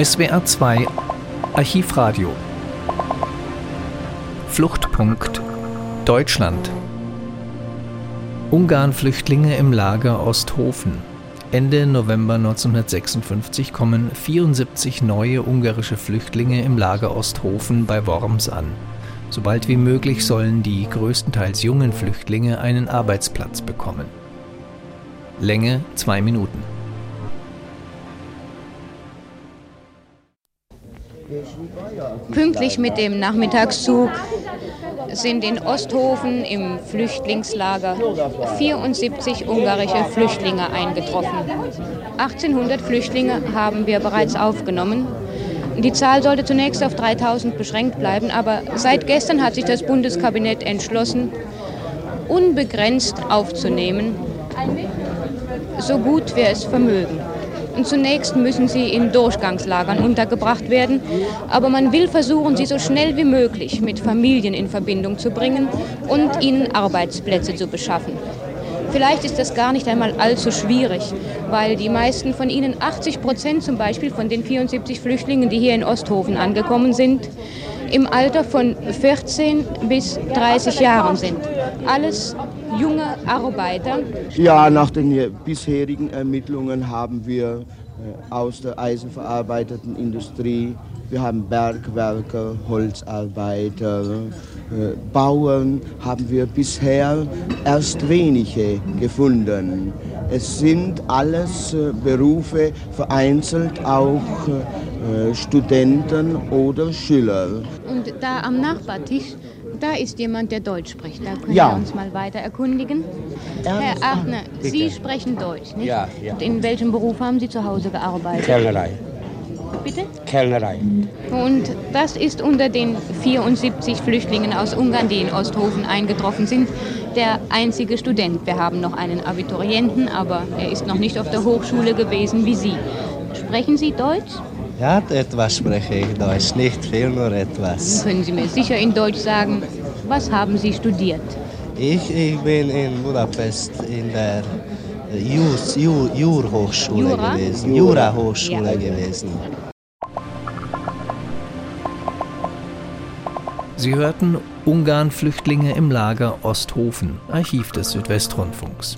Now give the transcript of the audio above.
SWR 2 Archivradio Fluchtpunkt Deutschland Ungarn-Flüchtlinge im Lager Osthofen. Ende November 1956 kommen 74 neue ungarische Flüchtlinge im Lager Osthofen bei Worms an. Sobald wie möglich sollen die größtenteils jungen Flüchtlinge einen Arbeitsplatz bekommen. Länge zwei Minuten. Pünktlich mit dem Nachmittagszug sind in Osthofen im Flüchtlingslager 74 ungarische Flüchtlinge eingetroffen. 1800 Flüchtlinge haben wir bereits aufgenommen. Die Zahl sollte zunächst auf 3000 beschränkt bleiben, aber seit gestern hat sich das Bundeskabinett entschlossen, unbegrenzt aufzunehmen, so gut wir es vermögen. Und zunächst müssen sie in Durchgangslagern untergebracht werden, aber man will versuchen, sie so schnell wie möglich mit Familien in Verbindung zu bringen und ihnen Arbeitsplätze zu beschaffen. Vielleicht ist das gar nicht einmal allzu schwierig, weil die meisten von ihnen, 80 Prozent zum Beispiel von den 74 Flüchtlingen, die hier in Osthofen angekommen sind, im Alter von 14 bis 30 Jahren sind. Alles junge Arbeiter. Ja, nach den bisherigen Ermittlungen haben wir äh, aus der eisenverarbeitenden Industrie, wir haben Bergwerker, Holzarbeiter, äh, Bauern, haben wir bisher erst wenige gefunden. Es sind alles äh, Berufe, vereinzelt auch Studenten oder Schüler. Und da am Nachbartisch da ist jemand, der Deutsch spricht. Da können ja. wir uns mal weiter erkundigen. Herr Achner, Bitte. Sie sprechen Deutsch, nicht? Ja, ja. Und in welchem Beruf haben Sie zu Hause gearbeitet? Kellnerei. Bitte? Kellnerei. Und das ist unter den 74 Flüchtlingen aus Ungarn, die in Osthofen eingetroffen sind, der einzige Student. Wir haben noch einen Abiturienten, aber er ist noch nicht auf der Hochschule gewesen wie Sie. Sprechen Sie Deutsch? Ja, etwas spreche ich Deutsch, nicht viel, nur etwas. Können Sie mir sicher in Deutsch sagen, was haben Sie studiert? Ich, ich bin in Budapest in der Jus, Jur, Jurhochschule Jura? gewesen, Jura-Hochschule ja. gewesen. Sie hörten Ungarn-Flüchtlinge im Lager Osthofen, Archiv des Südwestrundfunks.